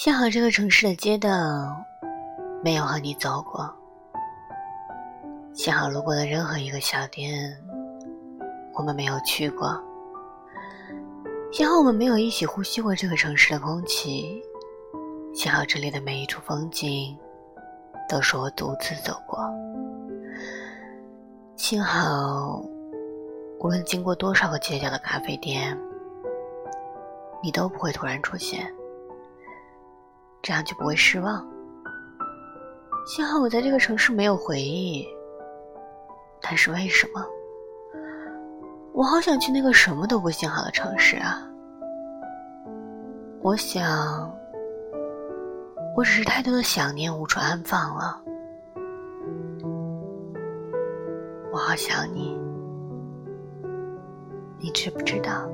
幸好这个城市的街道没有和你走过，幸好路过的任何一个小店我们没有去过，幸好我们没有一起呼吸过这个城市的空气，幸好这里的每一处风景都是我独自走过，幸好无论经过多少个街角的咖啡店，你都不会突然出现。这样就不会失望。幸好我在这个城市没有回忆，但是为什么？我好想去那个什么都不幸好的城市啊！我想，我只是太多的想念无处安放了。我好想你，你知不知道？